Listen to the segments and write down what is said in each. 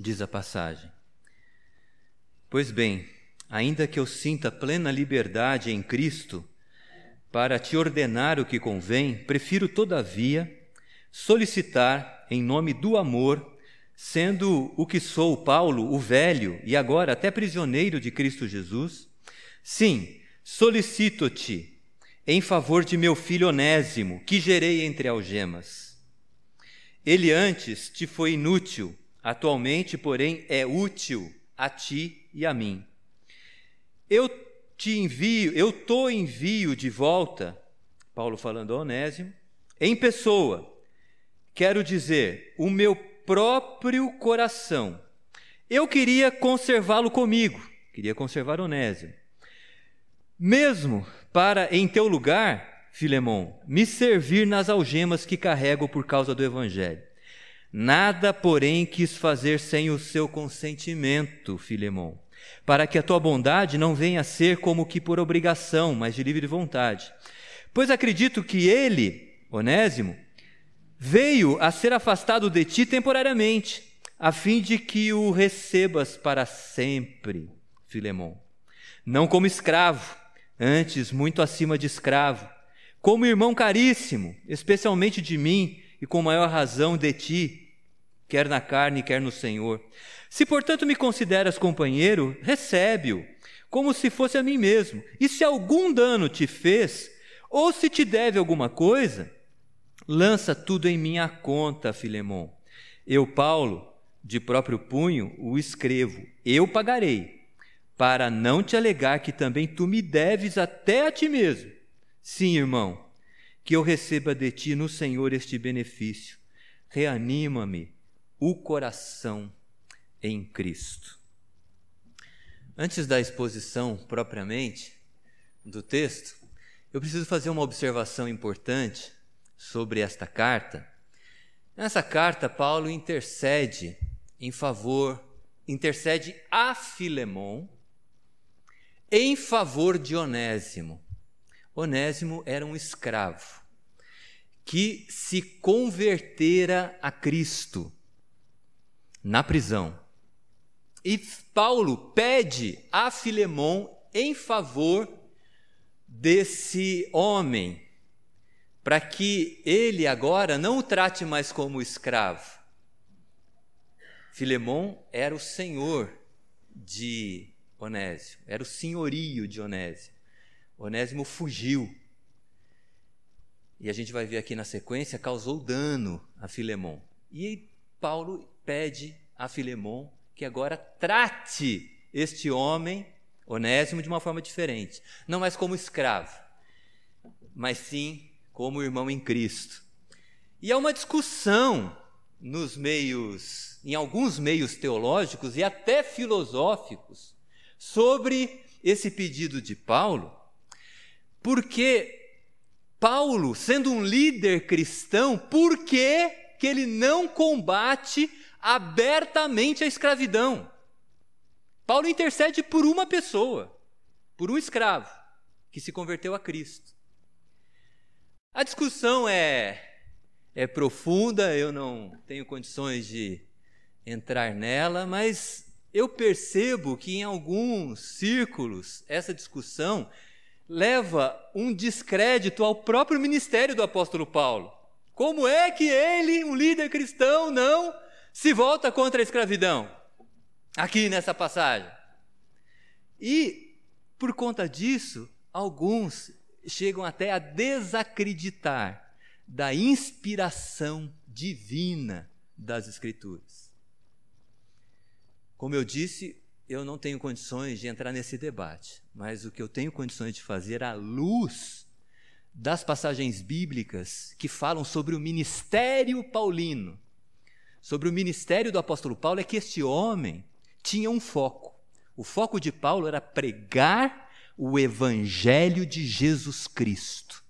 diz a passagem. Pois bem, ainda que eu sinta plena liberdade em Cristo para te ordenar o que convém, prefiro, todavia, solicitar, em nome do amor, sendo o que sou, Paulo, o velho, e agora até prisioneiro de Cristo Jesus, sim, solicito-te em favor de meu filho Onésimo, que gerei entre algemas. Ele antes te foi inútil, atualmente, porém, é útil a ti e a mim. Eu te envio, eu tô envio de volta, Paulo falando a Onésimo, em pessoa. Quero dizer, o meu próprio coração. Eu queria conservá-lo comigo, queria conservar Onésimo. Mesmo para, em teu lugar, Filemão, me servir nas algemas que carrego por causa do Evangelho. Nada, porém, quis fazer sem o seu consentimento, Filemão para que a tua bondade não venha a ser como que por obrigação, mas de livre vontade. Pois acredito que ele, Onésimo, veio a ser afastado de ti temporariamente, a fim de que o recebas para sempre, Filemão. Não como escravo, antes muito acima de escravo, como irmão caríssimo, especialmente de mim e com maior razão de ti, quer na carne, quer no Senhor. Se, portanto, me consideras companheiro, recebe-o, como se fosse a mim mesmo. E se algum dano te fez, ou se te deve alguma coisa, lança tudo em minha conta, Filemon. Eu, Paulo, de próprio punho, o escrevo. Eu pagarei, para não te alegar que também tu me deves até a ti mesmo. Sim, irmão, que eu receba de ti no Senhor este benefício. Reanima-me o coração em Cristo. Antes da exposição propriamente do texto, eu preciso fazer uma observação importante sobre esta carta. Nessa carta, Paulo intercede em favor, intercede a Filemon em favor de Onésimo. Onésimo era um escravo que se convertera a Cristo na prisão. E Paulo pede a Filemon em favor desse homem, para que ele agora não o trate mais como escravo. Filemon era o senhor de Onésimo, era o senhorio de Onésimo. Onésimo fugiu. E a gente vai ver aqui na sequência, causou dano a Filemon. E Paulo pede a Filemon que agora trate este homem, Onésimo, de uma forma diferente. Não mais como escravo, mas sim como irmão em Cristo. E há uma discussão nos meios, em alguns meios teológicos e até filosóficos, sobre esse pedido de Paulo, porque Paulo, sendo um líder cristão, por que, que ele não combate abertamente a escravidão. Paulo intercede por uma pessoa, por um escravo, que se converteu a Cristo. A discussão é, é profunda, eu não tenho condições de entrar nela, mas eu percebo que em alguns círculos essa discussão leva um descrédito ao próprio ministério do apóstolo Paulo. Como é que ele, um líder cristão, não se volta contra a escravidão, aqui nessa passagem. E, por conta disso, alguns chegam até a desacreditar da inspiração divina das Escrituras. Como eu disse, eu não tenho condições de entrar nesse debate, mas o que eu tenho condições de fazer à luz das passagens bíblicas que falam sobre o ministério paulino sobre o ministério do apóstolo Paulo é que este homem tinha um foco. O foco de Paulo era pregar o evangelho de Jesus Cristo.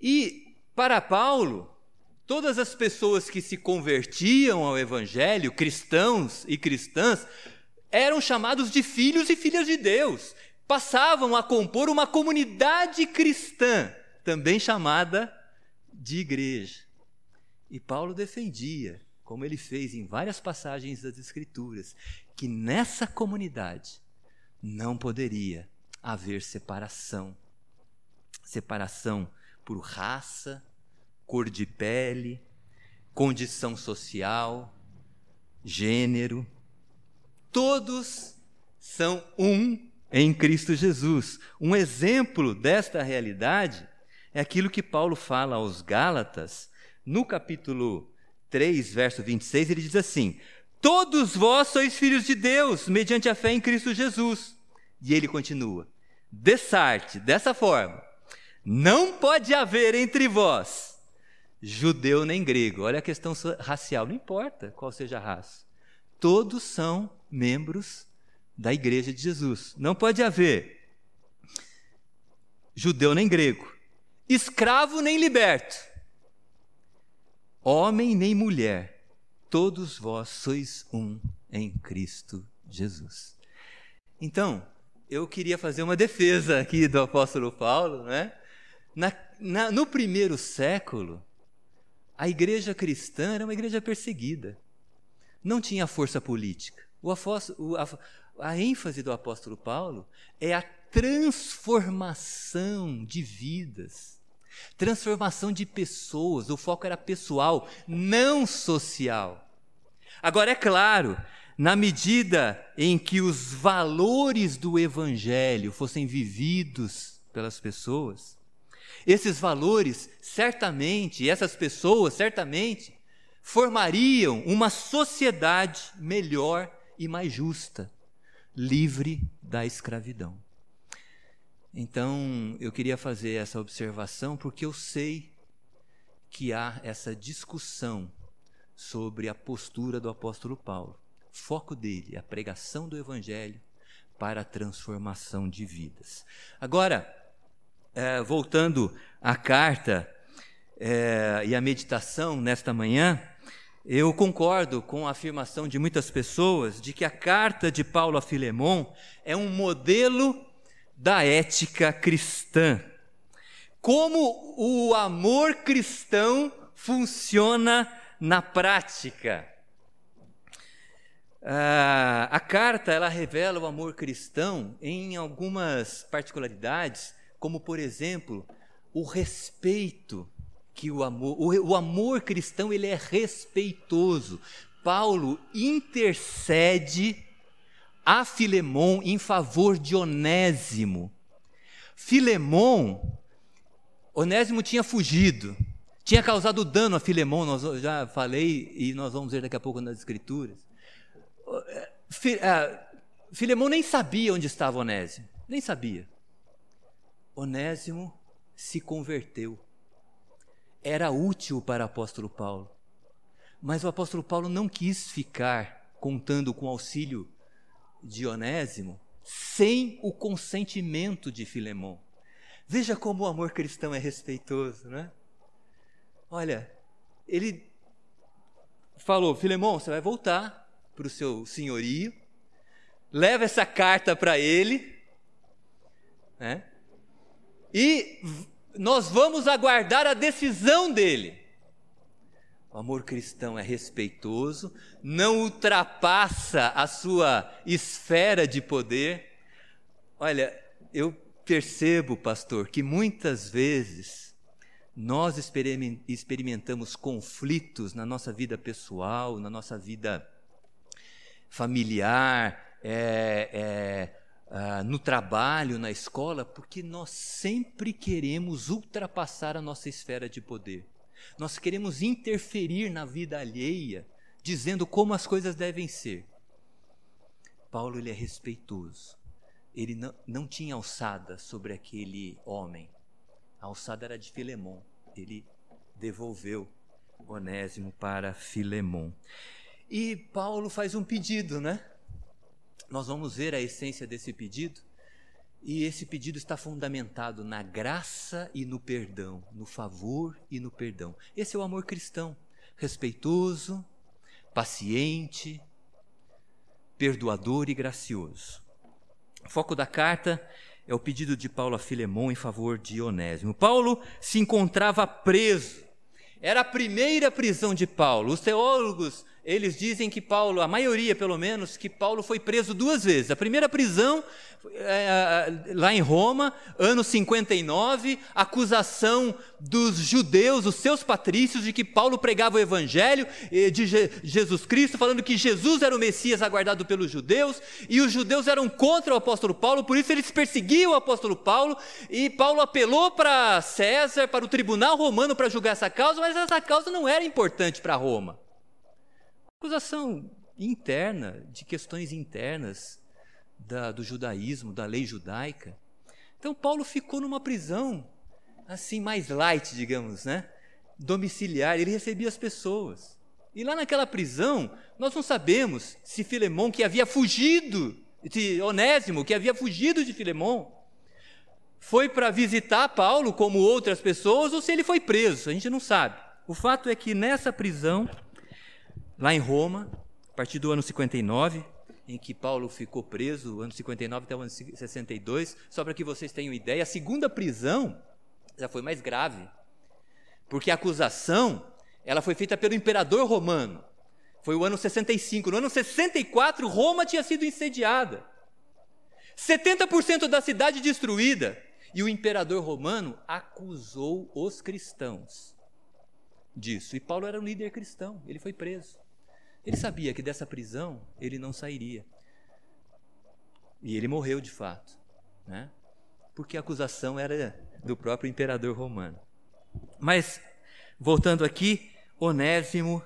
E para Paulo, todas as pessoas que se convertiam ao evangelho, cristãos e cristãs, eram chamados de filhos e filhas de Deus. Passavam a compor uma comunidade cristã, também chamada de igreja. E Paulo defendia como ele fez em várias passagens das Escrituras, que nessa comunidade não poderia haver separação. Separação por raça, cor de pele, condição social, gênero. Todos são um em Cristo Jesus. Um exemplo desta realidade é aquilo que Paulo fala aos Gálatas, no capítulo 3, verso 26, ele diz assim: Todos vós sois filhos de Deus, mediante a fé em Cristo Jesus. E ele continua: Dessarte, dessa forma, não pode haver entre vós judeu nem grego. Olha a questão racial, não importa qual seja a raça. Todos são membros da igreja de Jesus. Não pode haver judeu nem grego, escravo nem liberto, homem nem mulher. Todos vós sois um em Cristo Jesus. Então, eu queria fazer uma defesa aqui do apóstolo Paulo, né? Na, na, no primeiro século, a igreja cristã era uma igreja perseguida. Não tinha força política. O apóstolo, a, a ênfase do apóstolo Paulo é a transformação de vidas, transformação de pessoas. O foco era pessoal, não social. Agora, é claro, na medida em que os valores do evangelho fossem vividos pelas pessoas, esses valores, certamente, essas pessoas, certamente, formariam uma sociedade melhor e mais justa, livre da escravidão. Então, eu queria fazer essa observação porque eu sei que há essa discussão sobre a postura do apóstolo Paulo. Foco dele, a pregação do evangelho para a transformação de vidas. Agora, é, voltando à carta é, e à meditação nesta manhã, eu concordo com a afirmação de muitas pessoas de que a carta de Paulo a Filemon é um modelo da ética cristã. Como o amor cristão funciona na prática. Ah, a carta ela revela o amor cristão em algumas particularidades como por exemplo, o respeito que o amor, o, o amor cristão ele é respeitoso. Paulo intercede a Filemon em favor de Onésimo. Filemon, Onésimo tinha fugido, tinha causado dano a Filemon, nós já falei e nós vamos ver daqui a pouco nas escrituras. É, Filemon nem sabia onde estava Onésimo, nem sabia. Onésimo se converteu. Era útil para o apóstolo Paulo. Mas o apóstolo Paulo não quis ficar contando com o auxílio de Onésimo sem o consentimento de Filemão. Veja como o amor cristão é respeitoso, né? Olha, ele falou: Filemão, você vai voltar para o seu senhorio, leva essa carta para ele, né? e nós vamos aguardar a decisão dele. O amor cristão é respeitoso, não ultrapassa a sua esfera de poder. Olha, eu percebo, pastor, que muitas vezes nós experimentamos conflitos na nossa vida pessoal, na nossa vida familiar, é, é, ah, no trabalho, na escola, porque nós sempre queremos ultrapassar a nossa esfera de poder. Nós queremos interferir na vida alheia, dizendo como as coisas devem ser. Paulo ele é respeitoso. Ele não, não tinha alçada sobre aquele homem. A alçada era de Filemon. Ele devolveu Onésimo para Filemon. E Paulo faz um pedido, né? Nós vamos ver a essência desse pedido. E esse pedido está fundamentado na graça e no perdão, no favor e no perdão. Esse é o amor cristão, respeitoso, paciente, perdoador e gracioso. O foco da carta é o pedido de Paulo a Filemão em favor de Onésimo. Paulo se encontrava preso Era a primeira prisão de Paulo. Os teólogos eles dizem que Paulo, a maioria pelo menos, que Paulo foi preso duas vezes. A primeira prisão, é, lá em Roma, ano 59, acusação dos judeus, os seus patrícios, de que Paulo pregava o evangelho de Jesus Cristo, falando que Jesus era o Messias aguardado pelos judeus, e os judeus eram contra o apóstolo Paulo, por isso eles perseguiam o apóstolo Paulo, e Paulo apelou para César, para o tribunal romano, para julgar essa causa, mas essa causa não era importante para Roma. Acusação interna, de questões internas da, do judaísmo, da lei judaica. Então Paulo ficou numa prisão assim mais light, digamos, né? Domiciliar, ele recebia as pessoas. E lá naquela prisão, nós não sabemos se Filemão, que havia fugido, de Onésimo, que havia fugido de Filemão, foi para visitar Paulo como outras pessoas ou se ele foi preso, a gente não sabe. O fato é que nessa prisão, lá em Roma, a partir do ano 59, em que Paulo ficou preso, ano 59 até o ano 62, só para que vocês tenham ideia, a segunda prisão já foi mais grave, porque a acusação ela foi feita pelo imperador romano. Foi o ano 65. No ano 64, Roma tinha sido incendiada. 70% da cidade destruída. E o imperador romano acusou os cristãos disso. E Paulo era um líder cristão, ele foi preso. Ele sabia que dessa prisão ele não sairia. E ele morreu de fato, né? porque a acusação era do próprio imperador romano. Mas, voltando aqui, Onésimo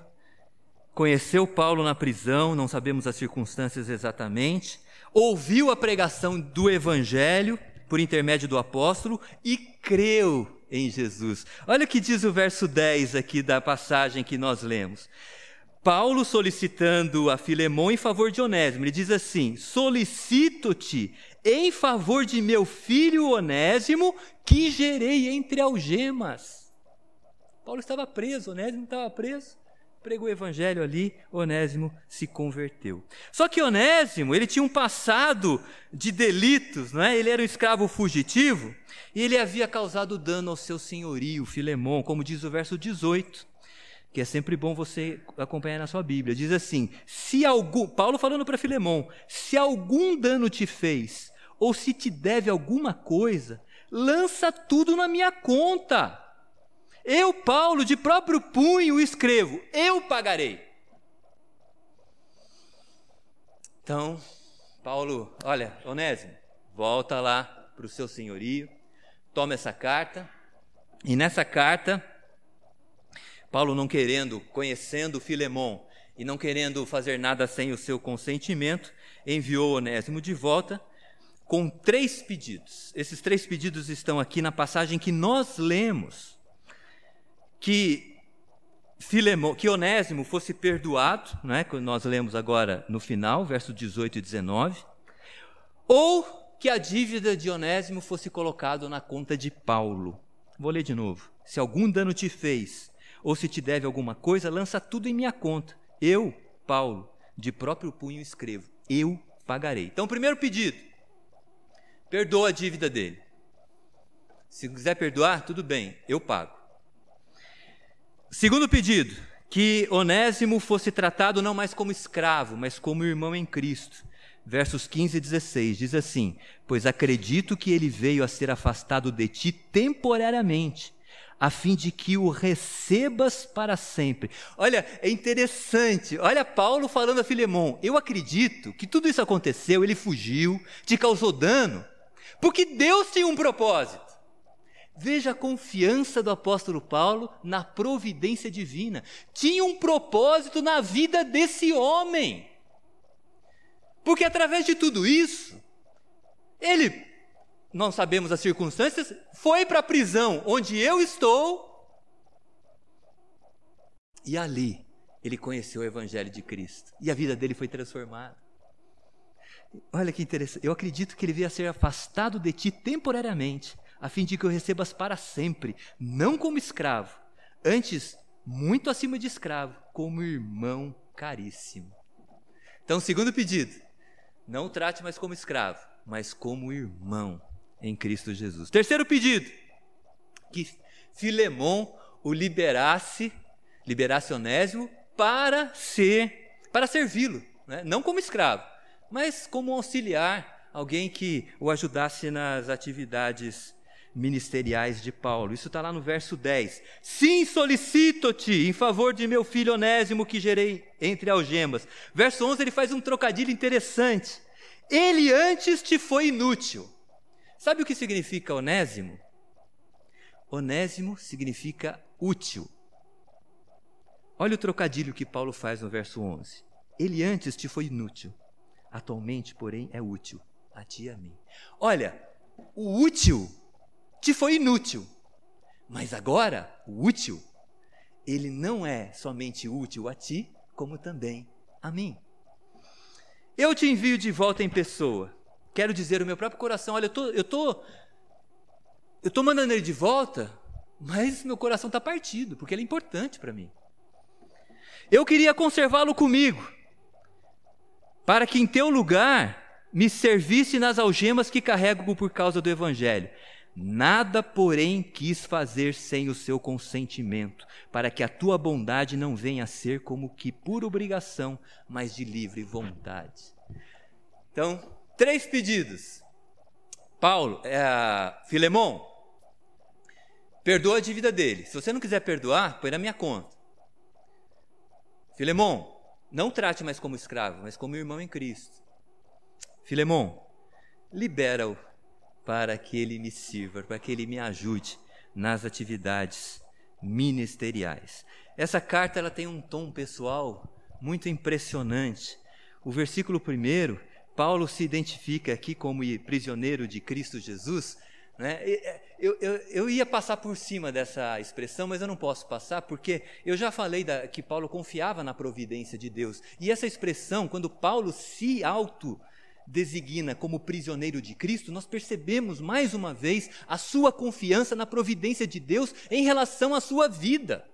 conheceu Paulo na prisão, não sabemos as circunstâncias exatamente, ouviu a pregação do evangelho por intermédio do apóstolo e creu em Jesus. Olha o que diz o verso 10 aqui da passagem que nós lemos. Paulo solicitando a Filemão em favor de Onésimo, ele diz assim: Solicito-te em favor de meu filho Onésimo, que gerei entre algemas. Paulo estava preso, Onésimo estava preso. Pregou o evangelho ali, Onésimo se converteu. Só que Onésimo, ele tinha um passado de delitos, não é? Ele era um escravo fugitivo e ele havia causado dano ao seu senhorio, Filemão, como diz o verso 18 que é sempre bom você acompanhar na sua Bíblia. Diz assim: se algum, Paulo falando para Filemão, se algum dano te fez, ou se te deve alguma coisa, lança tudo na minha conta. Eu, Paulo, de próprio punho escrevo, eu pagarei. Então, Paulo, olha, Onésimo, volta lá para o seu senhorio, toma essa carta, e nessa carta Paulo não querendo, conhecendo Filemon e não querendo fazer nada sem o seu consentimento, enviou Onésimo de volta com três pedidos. Esses três pedidos estão aqui na passagem que nós lemos. Que Filemon, que Onésimo fosse perdoado, não é? nós lemos agora no final, versos 18 e 19, ou que a dívida de Onésimo fosse colocado na conta de Paulo. Vou ler de novo. Se algum dano te fez, ou se te deve alguma coisa, lança tudo em minha conta. Eu, Paulo, de próprio punho escrevo: eu pagarei. Então, primeiro pedido: perdoa a dívida dele. Se quiser perdoar, tudo bem, eu pago. Segundo pedido: que Onésimo fosse tratado não mais como escravo, mas como irmão em Cristo. Versos 15 e 16 diz assim: Pois acredito que ele veio a ser afastado de ti temporariamente a fim de que o recebas para sempre. Olha, é interessante. Olha Paulo falando a Filemão. Eu acredito que tudo isso aconteceu, ele fugiu, te causou dano, porque Deus tinha um propósito. Veja a confiança do apóstolo Paulo na providência divina. Tinha um propósito na vida desse homem. Porque através de tudo isso, ele não sabemos as circunstâncias, foi para a prisão onde eu estou. E ali ele conheceu o Evangelho de Cristo. E a vida dele foi transformada. Olha que interessante. Eu acredito que ele veio a ser afastado de ti temporariamente, a fim de que o recebas para sempre, não como escravo, antes, muito acima de escravo, como irmão caríssimo. Então, segundo pedido, não trate mais como escravo, mas como irmão em Cristo Jesus. Terceiro pedido: que Filemão o liberasse, liberasse Onésimo para ser, para servi-lo, né? não como escravo, mas como auxiliar, alguém que o ajudasse nas atividades ministeriais de Paulo. Isso está lá no verso 10. Sim, solicito-te em favor de meu filho Onésimo que gerei entre algemas. Verso 11 ele faz um trocadilho interessante. Ele antes te foi inútil. Sabe o que significa Onésimo? Onésimo significa útil. Olha o trocadilho que Paulo faz no verso 11. Ele antes te foi inútil, atualmente, porém, é útil a ti e a mim. Olha, o útil te foi inútil. Mas agora, o útil, ele não é somente útil a ti, como também a mim. Eu te envio de volta em pessoa. Quero dizer o meu próprio coração, olha, eu tô, eu tô, eu tô mandando ele de volta, mas meu coração está partido, porque ele é importante para mim. Eu queria conservá-lo comigo, para que em teu lugar me servisse nas algemas que carrego por causa do Evangelho. Nada, porém, quis fazer sem o seu consentimento, para que a tua bondade não venha a ser como que por obrigação, mas de livre vontade. Então, três pedidos. Paulo, é, perdoa a dívida dele. Se você não quiser perdoar, põe na minha conta. Filemon, não trate mais como escravo, mas como irmão em Cristo. Filemon, libera-o para que ele me sirva, para que ele me ajude nas atividades ministeriais. Essa carta ela tem um tom pessoal muito impressionante. O versículo primeiro, Paulo se identifica aqui como prisioneiro de Cristo Jesus. Né? Eu, eu, eu, ia passar por cima dessa expressão, mas eu não posso passar, porque eu já falei da, que Paulo confiava na providência de Deus. E essa expressão, quando Paulo se auto designa como prisioneiro de Cristo, nós percebemos mais uma vez a sua confiança na providência de Deus em relação à sua vida.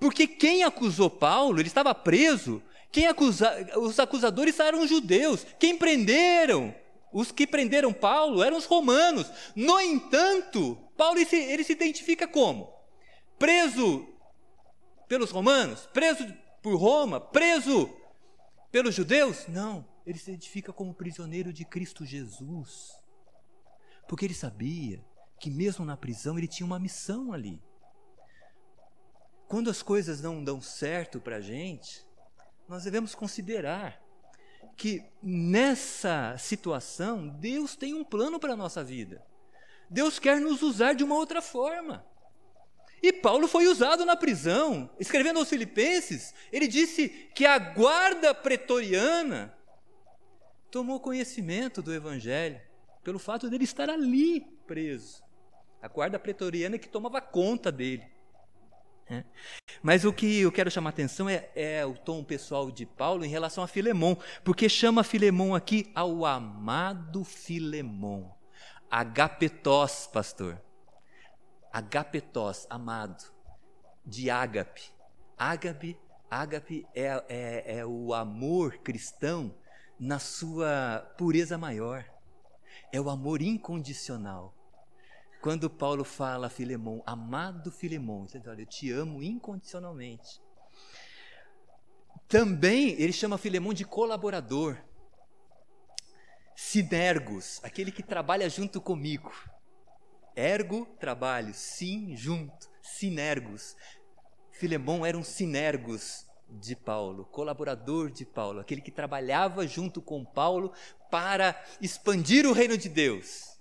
Porque quem acusou Paulo, ele estava preso, quem acusa, os acusadores eram os judeus, quem prenderam, os que prenderam Paulo eram os romanos. No entanto, Paulo ele se, ele se identifica como? Preso pelos romanos? Preso por Roma? Preso pelos judeus? Não ele se identifica como prisioneiro de Cristo Jesus. Porque ele sabia que, mesmo na prisão, ele tinha uma missão ali. Quando as coisas não dão certo para a gente, nós devemos considerar que nessa situação, Deus tem um plano para a nossa vida. Deus quer nos usar de uma outra forma. E Paulo foi usado na prisão. Escrevendo aos Filipenses, ele disse que a guarda pretoriana tomou conhecimento do Evangelho pelo fato dele estar ali preso. A guarda pretoriana que tomava conta dele. É. Mas o que eu quero chamar atenção é, é, o tom pessoal de Paulo em relação a Filemon, porque chama Filemon aqui ao amado Filemon. Agapetós, pastor. Agapetós, amado, de ágape. Ágape, ágape é, é, é o amor cristão na sua pureza maior. É o amor incondicional. Quando Paulo fala a Filemão, amado Filemão, ele diz, olha, eu te amo incondicionalmente. Também ele chama Filemão de colaborador. Sinergos, aquele que trabalha junto comigo. Ergo, trabalho, sim, junto, sinergos. Filemão era um sinergos de Paulo, colaborador de Paulo, aquele que trabalhava junto com Paulo para expandir o reino de Deus.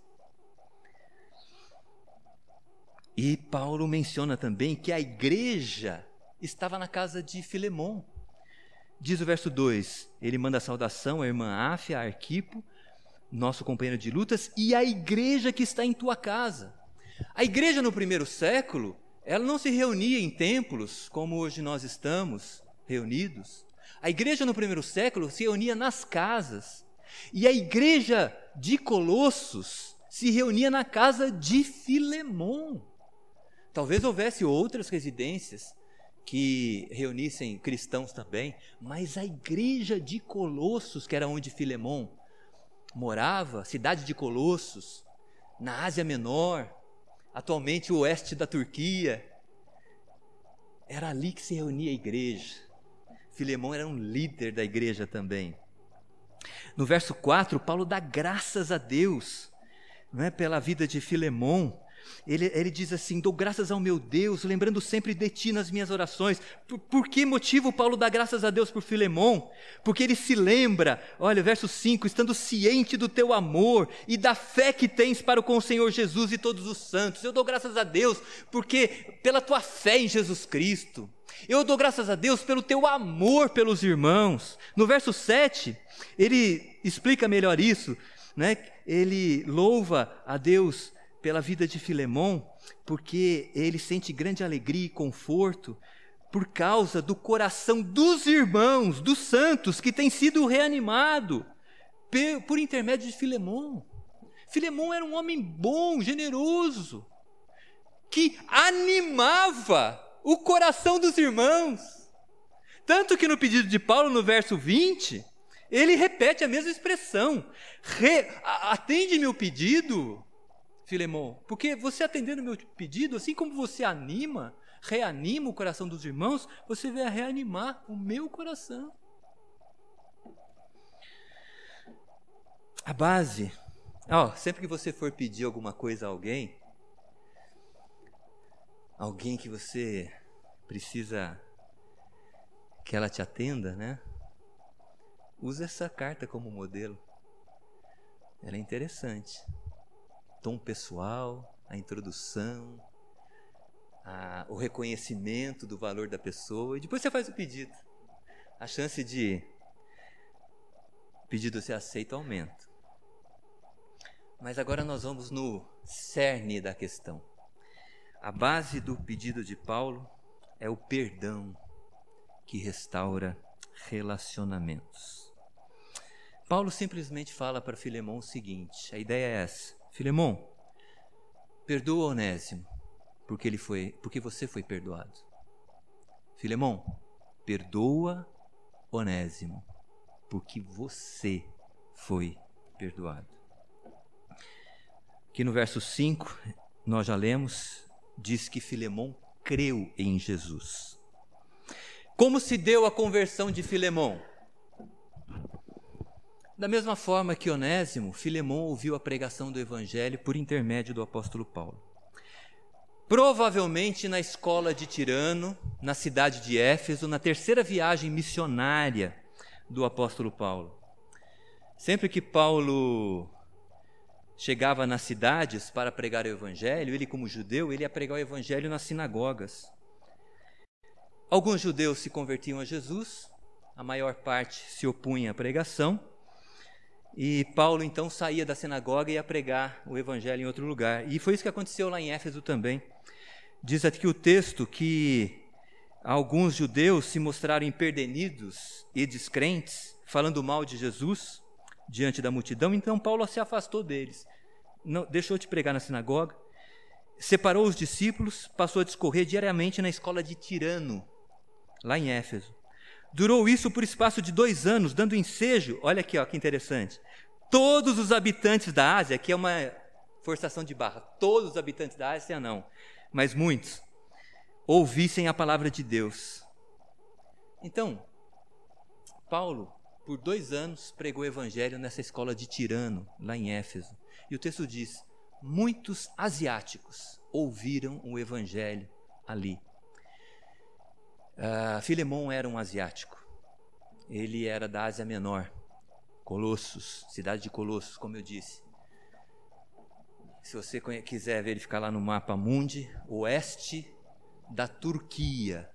E Paulo menciona também que a igreja estava na casa de Filemon. Diz o verso 2: ele manda saudação à irmã Áfia, Arquipo, nosso companheiro de lutas, e a igreja que está em tua casa. A igreja no primeiro século, ela não se reunia em templos como hoje nós estamos, reunidos. A igreja no primeiro século se reunia nas casas. E a igreja de Colossos se reunia na casa de Filemon. Talvez houvesse outras residências que reunissem cristãos também, mas a igreja de Colossos, que era onde Filemon morava, cidade de Colossos, na Ásia Menor, atualmente o oeste da Turquia, era ali que se reunia a igreja. Filemão era um líder da igreja também. No verso 4, Paulo dá graças a Deus não é, pela vida de Filemão. Ele, ele, diz assim: Dou graças ao meu Deus, lembrando sempre de ti nas minhas orações. Por, por, que motivo Paulo dá graças a Deus por Filemão? Porque ele se lembra, olha, verso 5: estando ciente do teu amor e da fé que tens para com o Senhor Jesus e todos os santos. Eu dou graças a Deus porque pela tua fé em Jesus Cristo. Eu dou graças a Deus pelo teu amor pelos irmãos. No verso 7, ele explica melhor isso, né? Ele louva a Deus pela vida de Filemão, porque ele sente grande alegria e conforto por causa do coração dos irmãos, dos santos que tem sido reanimado por intermédio de Filemão. Filemão era um homem bom, generoso, que animava o coração dos irmãos. Tanto que no pedido de Paulo, no verso 20, ele repete a mesma expressão: atende meu pedido, Filemão, porque você atendendo meu pedido, assim como você anima, reanima o coração dos irmãos, você vai reanimar o meu coração. A base, ó, sempre que você for pedir alguma coisa a alguém, alguém que você precisa que ela te atenda, né? Use essa carta como modelo. Ela é interessante. Tom pessoal, a introdução, a, o reconhecimento do valor da pessoa e depois você faz o pedido. A chance de pedido ser aceito aumenta. Mas agora nós vamos no cerne da questão. A base do pedido de Paulo é o perdão que restaura relacionamentos. Paulo simplesmente fala para Filemão o seguinte: a ideia é essa. Filemão, perdoa Onésimo, porque ele foi, porque você foi perdoado. Filemão, perdoa Onésimo, porque você foi perdoado. Aqui no verso 5, nós já lemos, diz que Filemão creu em Jesus. Como se deu a conversão de Filemão? Da mesma forma que Onésimo, Filemão ouviu a pregação do Evangelho por intermédio do apóstolo Paulo. Provavelmente na escola de Tirano, na cidade de Éfeso, na terceira viagem missionária do apóstolo Paulo. Sempre que Paulo chegava nas cidades para pregar o evangelho, ele como judeu, ele ia pregar o evangelho nas sinagogas. Alguns judeus se convertiam a Jesus, a maior parte se opunha à pregação, e Paulo então saía da sinagoga e ia pregar o evangelho em outro lugar. E foi isso que aconteceu lá em Éfeso também. Diz aqui o texto que alguns judeus se mostraram imperdenidos e descrentes, falando mal de Jesus diante da multidão, então Paulo se afastou deles. Não, deixou de pregar na sinagoga, separou os discípulos, passou a discorrer diariamente na escola de Tirano, lá em Éfeso. Durou isso por espaço de dois anos, dando ensejo, olha aqui ó, que interessante, todos os habitantes da Ásia, que é uma forçação de barra, todos os habitantes da Ásia não, mas muitos, ouvissem a palavra de Deus. Então, Paulo, por dois anos, pregou o evangelho nessa escola de Tirano, lá em Éfeso. E o texto diz: muitos asiáticos ouviram o evangelho ali. Uh, Filemão era um asiático. Ele era da Ásia Menor. Colossos, cidade de Colossos, como eu disse. Se você quiser verificar lá no mapa mundi, oeste da Turquia,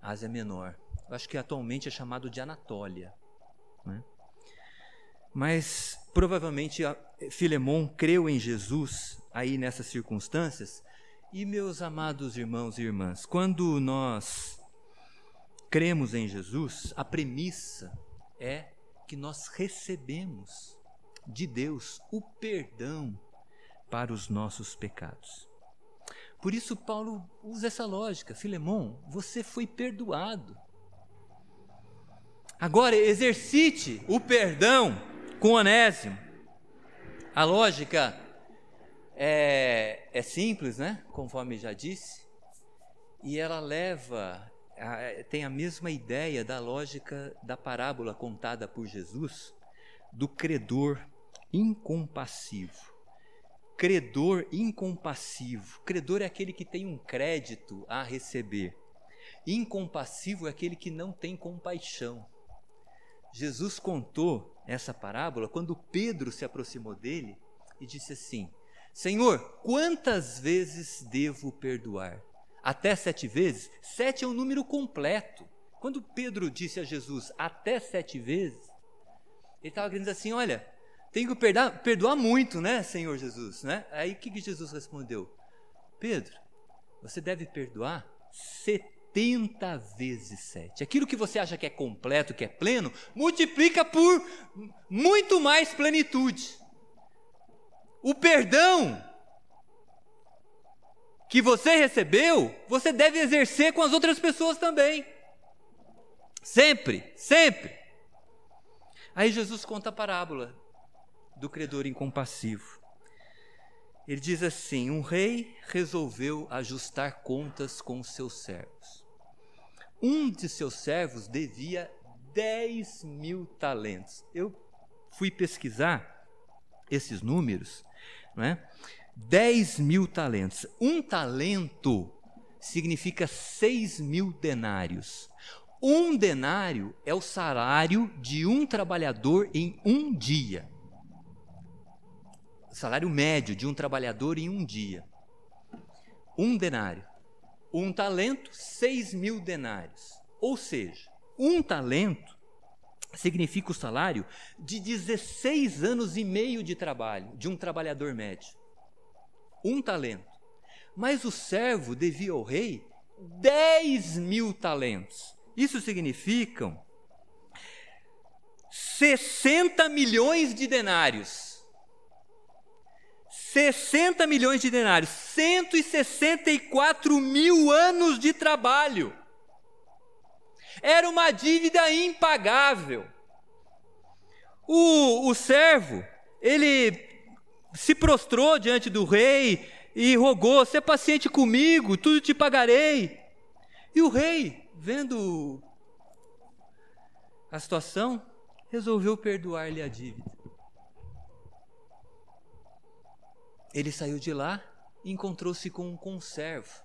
Ásia Menor. Eu acho que atualmente é chamado de Anatólia. Né? Mas provavelmente Filemon creu em Jesus aí nessas circunstâncias. E meus amados irmãos e irmãs, quando nós cremos em Jesus, a premissa é que nós recebemos de Deus o perdão para os nossos pecados. Por isso, Paulo usa essa lógica: Filemão, você foi perdoado. Agora, exercite o perdão com Onésimo. A lógica é, é simples, né? Conforme já disse. E ela leva, tem a mesma ideia da lógica da parábola contada por Jesus, do credor incompassivo. Credor incompassivo. Credor é aquele que tem um crédito a receber. Incompassivo é aquele que não tem compaixão. Jesus contou essa parábola quando Pedro se aproximou dele e disse assim: Senhor, quantas vezes devo perdoar? Até sete vezes? Sete é um número completo. Quando Pedro disse a Jesus até sete vezes, ele estava querendo dizer assim: Olha, tenho que perdoar, perdoar muito, né, Senhor Jesus? Né? Aí o que, que Jesus respondeu? Pedro, você deve perdoar 70 vezes 7. Aquilo que você acha que é completo, que é pleno, multiplica por muito mais plenitude. O perdão que você recebeu, você deve exercer com as outras pessoas também. Sempre, sempre. Aí Jesus conta a parábola do credor incompassivo. Ele diz assim: um rei resolveu ajustar contas com seus servos. Um de seus servos devia 10 mil talentos. Eu fui pesquisar esses números, não é? 10 mil talentos. Um talento significa 6 mil denários. Um denário é o salário de um trabalhador em um dia salário médio de um trabalhador em um dia. Um denário. Um talento, seis mil denários. Ou seja, um talento significa o salário de 16 anos e meio de trabalho de um trabalhador médio. Um talento. Mas o servo devia ao rei 10 mil talentos. Isso significam 60 milhões de denários. 60 milhões de denários, 164 mil anos de trabalho. Era uma dívida impagável. O, o servo, ele se prostrou diante do rei e rogou: "Ser paciente comigo, tudo te pagarei". E o rei, vendo a situação, resolveu perdoar-lhe a dívida. Ele saiu de lá e encontrou-se com um conservo.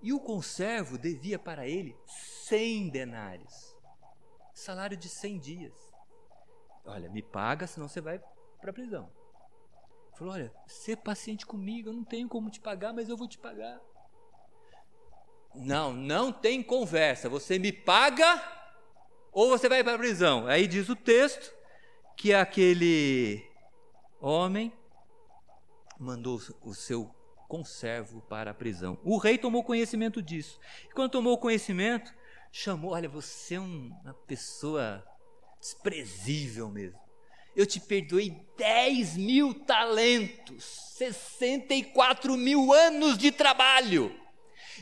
E o conservo devia para ele cem denários, salário de cem dias. Olha, me paga, senão você vai para prisão. Falou: Olha, ser paciente comigo, eu não tenho como te pagar, mas eu vou te pagar. Não, não tem conversa. Você me paga ou você vai para a prisão. Aí diz o texto que aquele homem mandou o seu conservo para a prisão. O rei tomou conhecimento disso. E quando tomou conhecimento, chamou: Olha, você é uma pessoa desprezível mesmo. Eu te perdoei 10 mil talentos, 64 mil anos de trabalho,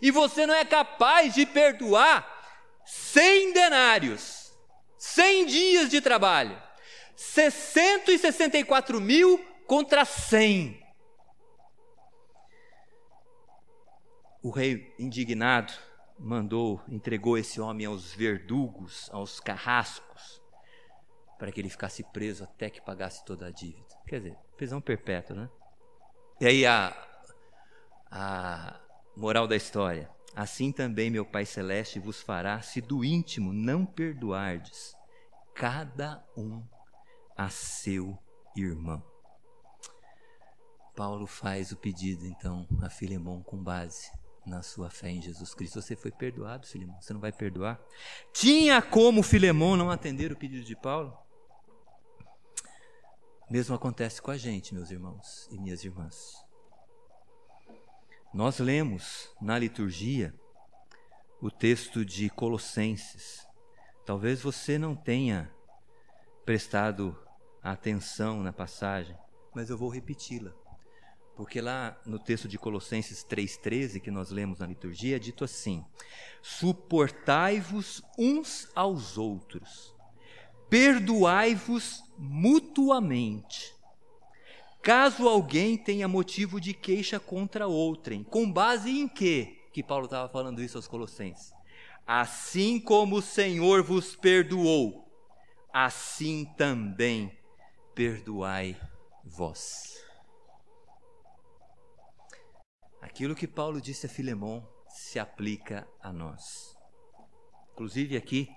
e você não é capaz de perdoar 100 denários, 100 dias de trabalho, 664 mil contra 100. O rei, indignado, mandou, entregou esse homem aos verdugos, aos carrascos, para que ele ficasse preso até que pagasse toda a dívida. Quer dizer, prisão perpétua, né? E aí a, a moral da história. Assim também meu Pai Celeste vos fará, se do íntimo não perdoardes, cada um a seu irmão. Paulo faz o pedido então a Filemão com base na sua fé em Jesus Cristo. Você foi perdoado, Filemão. Você não vai perdoar? Tinha como Filemão não atender o pedido de Paulo? Mesmo acontece com a gente, meus irmãos e minhas irmãs. Nós lemos na liturgia o texto de Colossenses. Talvez você não tenha prestado atenção na passagem, mas eu vou repeti-la. Porque lá no texto de Colossenses 3,13, que nós lemos na liturgia, é dito assim: Suportai-vos uns aos outros, perdoai-vos mutuamente, caso alguém tenha motivo de queixa contra outrem. Com base em quê que Paulo estava falando isso aos Colossenses? Assim como o Senhor vos perdoou, assim também perdoai vós. Aquilo que Paulo disse a Filemão se aplica a nós. Inclusive aqui,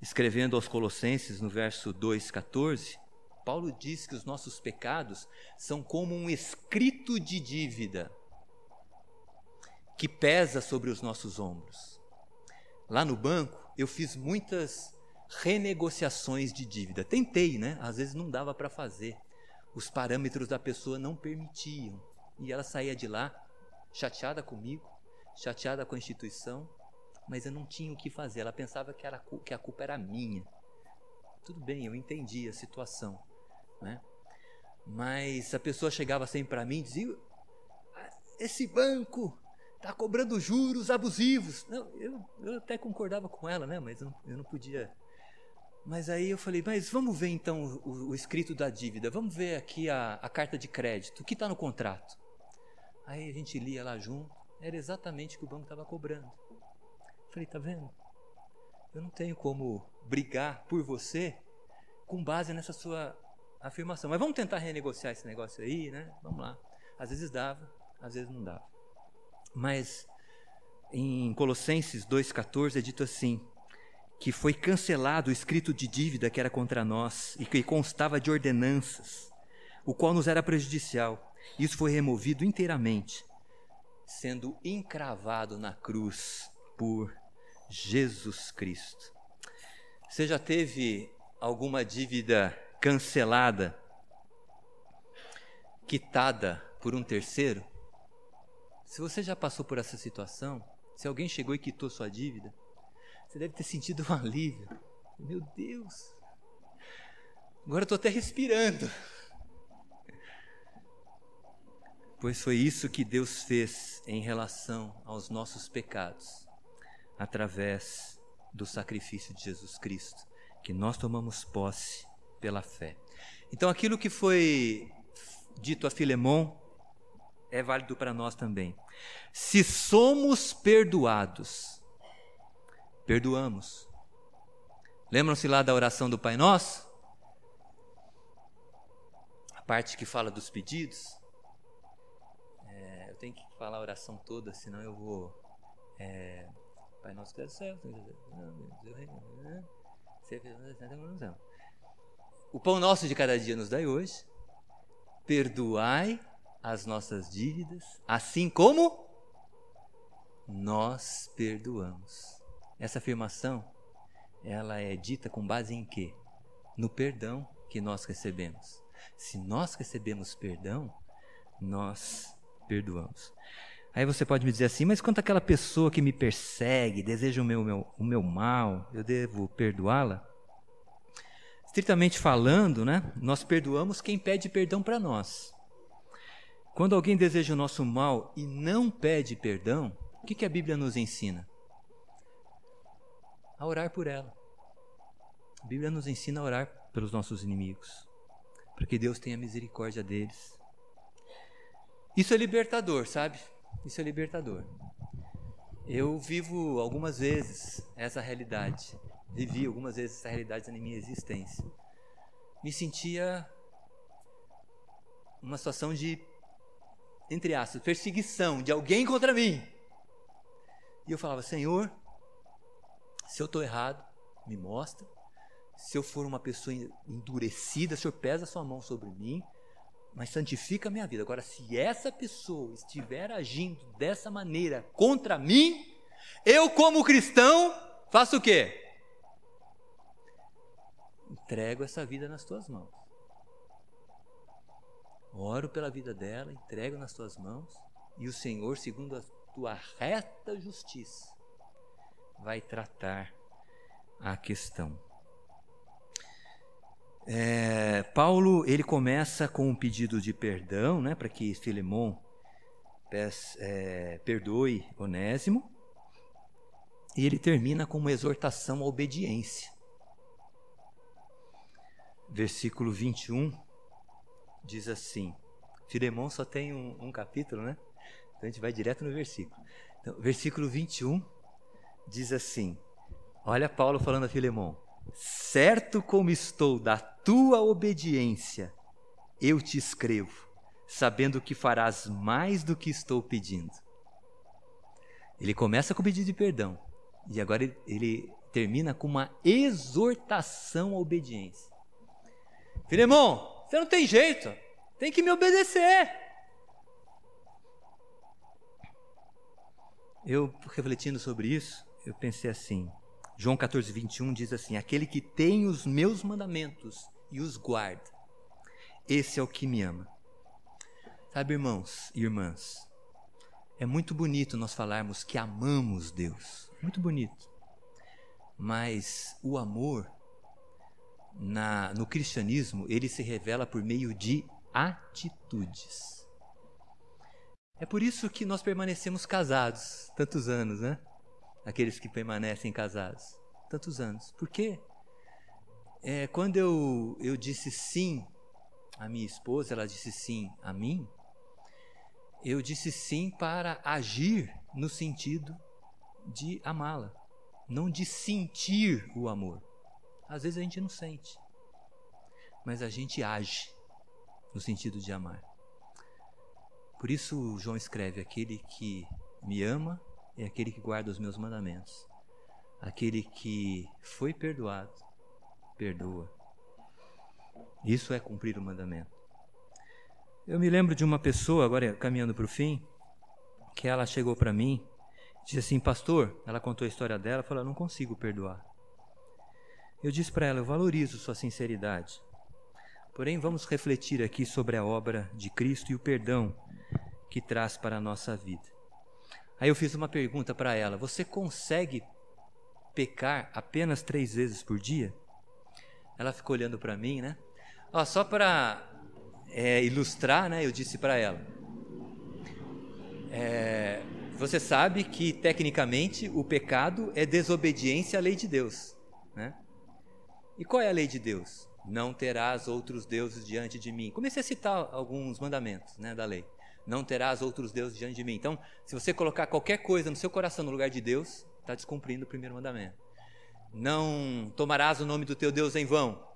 escrevendo aos Colossenses no verso 2,14, Paulo diz que os nossos pecados são como um escrito de dívida que pesa sobre os nossos ombros. Lá no banco, eu fiz muitas renegociações de dívida. Tentei, né? Às vezes não dava para fazer. Os parâmetros da pessoa não permitiam. E ela saía de lá chateada comigo, chateada com a instituição, mas eu não tinha o que fazer. Ela pensava que, era, que a culpa era minha. Tudo bem, eu entendi a situação, né? Mas a pessoa chegava sempre para mim e dizia: esse banco está cobrando juros abusivos. Não, eu, eu até concordava com ela, né? Mas eu, eu não podia. Mas aí eu falei, mas vamos ver então o, o escrito da dívida, vamos ver aqui a, a carta de crédito, o que está no contrato. Aí a gente lia lá junto, era exatamente o que o banco estava cobrando. Falei, tá vendo? Eu não tenho como brigar por você com base nessa sua afirmação. Mas vamos tentar renegociar esse negócio aí, né? Vamos lá. Às vezes dava, às vezes não dava. Mas em Colossenses 2,14 é dito assim: que foi cancelado o escrito de dívida que era contra nós e que constava de ordenanças, o qual nos era prejudicial. Isso foi removido inteiramente, sendo encravado na cruz por Jesus Cristo. Você já teve alguma dívida cancelada, quitada por um terceiro? Se você já passou por essa situação, se alguém chegou e quitou sua dívida, você deve ter sentido um alívio. Meu Deus! Agora eu estou até respirando. Pois foi isso que Deus fez em relação aos nossos pecados, através do sacrifício de Jesus Cristo, que nós tomamos posse pela fé. Então, aquilo que foi dito a Filemão é válido para nós também. Se somos perdoados, perdoamos. Lembram-se lá da oração do Pai Nosso? A parte que fala dos pedidos. É, eu tenho que falar a oração toda, senão eu vou. É, Pai Nosso que é do céu. O pão nosso de cada dia nos dai hoje. Perdoai as nossas dívidas, assim como nós perdoamos. Essa afirmação, ela é dita com base em quê? No perdão que nós recebemos. Se nós recebemos perdão, nós perdoamos. Aí você pode me dizer assim, mas quanto aquela pessoa que me persegue, deseja o meu, meu, o meu mal, eu devo perdoá-la? Estritamente falando, né, nós perdoamos quem pede perdão para nós. Quando alguém deseja o nosso mal e não pede perdão, o que, que a Bíblia nos ensina? A orar por ela. A Bíblia nos ensina a orar pelos nossos inimigos, para que Deus tenha misericórdia deles. Isso é libertador, sabe? Isso é libertador. Eu vivo algumas vezes essa realidade, vivi algumas vezes essa realidade na minha existência. Me sentia uma situação de entre aspas, perseguição de alguém contra mim. E eu falava, Senhor, se eu estou errado, me mostra. Se eu for uma pessoa endurecida, o Senhor pesa a sua mão sobre mim, mas santifica a minha vida. Agora, se essa pessoa estiver agindo dessa maneira contra mim, eu, como cristão, faço o quê? Entrego essa vida nas tuas mãos. Oro pela vida dela, entrego nas tuas mãos, e o Senhor, segundo a tua reta justiça, vai tratar a questão. É, Paulo ele começa com um pedido de perdão, né, para que Filemão é, perdoe Onésimo, e ele termina com uma exortação à obediência. Versículo 21 diz assim: Filemão só tem um, um capítulo, né? Então a gente vai direto no versículo. Então, versículo 21 diz assim: Olha Paulo falando a Filemão: Certo como estou da tua obediência, eu te escrevo, sabendo que farás mais do que estou pedindo. Ele começa com o pedido de perdão e agora ele, termina com uma exortação à obediência. Filemão, você não tem jeito, tem que me obedecer. Eu, refletindo sobre isso, eu pensei assim: João 14, 21 diz assim: Aquele que tem os meus mandamentos e os guarda, esse é o que me ama. Sabe, irmãos e irmãs, é muito bonito nós falarmos que amamos Deus, muito bonito. Mas o amor na, no cristianismo ele se revela por meio de atitudes. É por isso que nós permanecemos casados tantos anos, né? Aqueles que permanecem casados tantos anos. Por quê? É, quando eu, eu disse sim à minha esposa, ela disse sim a mim, eu disse sim para agir no sentido de amá-la, não de sentir o amor. Às vezes a gente não sente, mas a gente age no sentido de amar. Por isso João escreve: aquele que me ama é aquele que guarda os meus mandamentos. Aquele que foi perdoado, perdoa. Isso é cumprir o mandamento. Eu me lembro de uma pessoa, agora caminhando para o fim, que ela chegou para mim, disse assim, pastor, ela contou a história dela, falou, não consigo perdoar. Eu disse para ela, eu valorizo sua sinceridade. Porém, vamos refletir aqui sobre a obra de Cristo e o perdão que traz para a nossa vida. Aí eu fiz uma pergunta para ela: Você consegue pecar apenas três vezes por dia? Ela ficou olhando para mim, né? Ó, só para é, ilustrar, né, eu disse para ela: é, Você sabe que, tecnicamente, o pecado é desobediência à lei de Deus. Né? E qual é a lei de Deus? Não terás outros deuses diante de mim. Comecei a citar alguns mandamentos né, da lei. Não terás outros deuses diante de mim. Então, se você colocar qualquer coisa no seu coração no lugar de Deus, está descumprindo o primeiro mandamento. Não tomarás o nome do teu Deus em vão.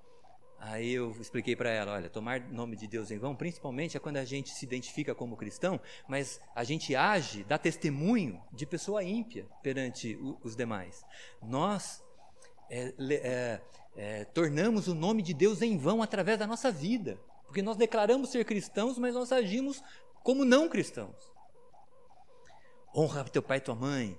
Aí eu expliquei para ela, olha, tomar nome de Deus em vão, principalmente é quando a gente se identifica como cristão, mas a gente age, dá testemunho de pessoa ímpia perante os demais. Nós é, é, é, tornamos o nome de Deus em vão através da nossa vida, porque nós declaramos ser cristãos, mas nós agimos como não cristãos. Honra teu pai e tua mãe,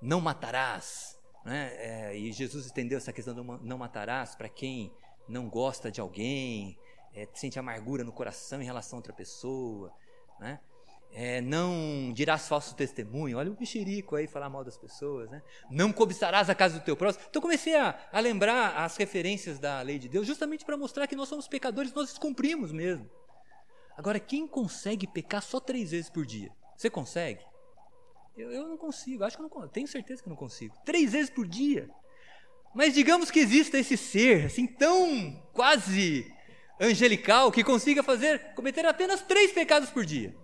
não matarás. Né? É, e Jesus estendeu essa questão do não matarás para quem não gosta de alguém, é, sente amargura no coração em relação a outra pessoa, né? É, não dirás falso testemunho, olha o mexerico aí falar mal das pessoas, né? não cobiçarás a casa do teu próximo. Então comecei a, a lembrar as referências da lei de Deus, justamente para mostrar que nós somos pecadores, nós descumprimos mesmo. Agora, quem consegue pecar só três vezes por dia? Você consegue? Eu, eu não consigo, acho que eu não tenho certeza que não consigo. Três vezes por dia. Mas digamos que exista esse ser, assim, tão quase angelical, que consiga fazer, cometer apenas três pecados por dia.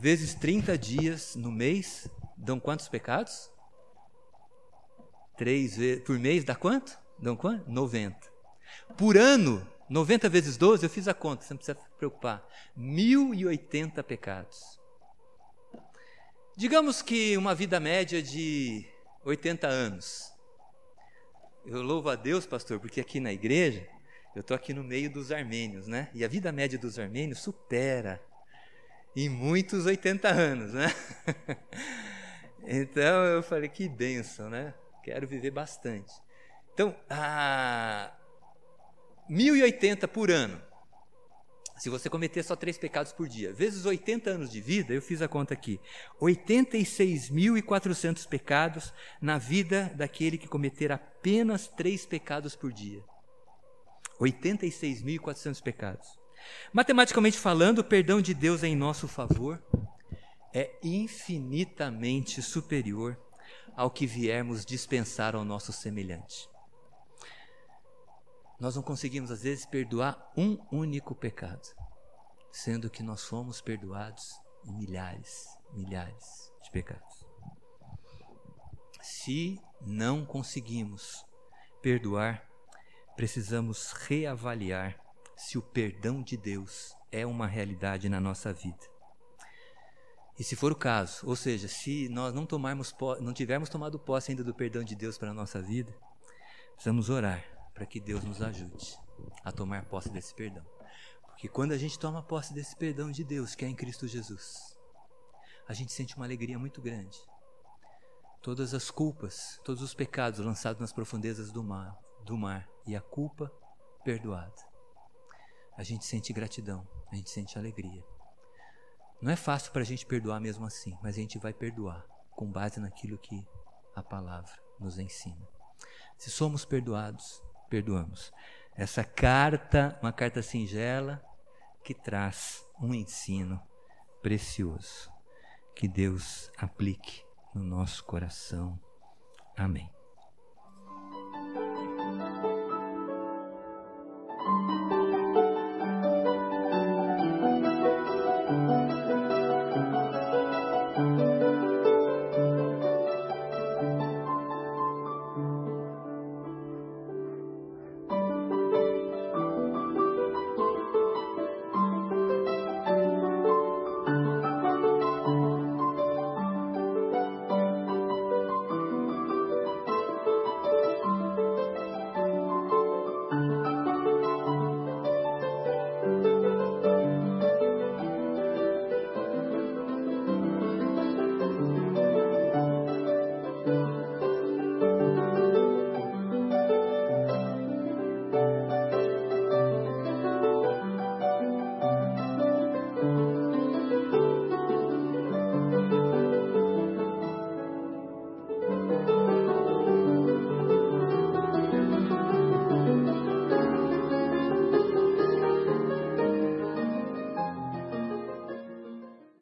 Vezes 30 dias no mês, dão quantos pecados? Três vezes por mês dá quanto? Dão quanto? 90. Por ano, 90 vezes 12, eu fiz a conta, você não precisa se preocupar. 1080 pecados. Digamos que uma vida média de 80 anos. Eu louvo a Deus, pastor, porque aqui na igreja, eu estou aqui no meio dos armênios, né? E a vida média dos armênios supera em muitos 80 anos, né? então eu falei, que benção, né? Quero viver bastante. Então, a 1080 por ano. Se você cometer só três pecados por dia, vezes 80 anos de vida, eu fiz a conta aqui, 86.400 pecados na vida daquele que cometer apenas três pecados por dia. 86.400 pecados. Matematicamente falando, o perdão de Deus em nosso favor é infinitamente superior ao que viermos dispensar ao nosso semelhante nós não conseguimos, às vezes, perdoar um único pecado. sendo que nós fomos perdoados em milhares, milhares de pecados. Se não conseguimos perdoar, precisamos reavaliar se o perdão de Deus é uma realidade na nossa vida. E se for o caso, ou seja, se nós não tomarmos não tivermos tomado posse ainda do perdão de Deus para a nossa vida, precisamos orar para que Deus nos ajude a tomar posse desse perdão. Porque quando a gente toma posse desse perdão de Deus, que é em Cristo Jesus, a gente sente uma alegria muito grande. Todas as culpas, todos os pecados lançados nas profundezas do mar, do mar e a culpa perdoada. A gente sente gratidão, a gente sente alegria. Não é fácil para a gente perdoar mesmo assim, mas a gente vai perdoar com base naquilo que a palavra nos ensina. Se somos perdoados, perdoamos. Essa carta, uma carta singela, que traz um ensino precioso. Que Deus aplique no nosso coração. Amém.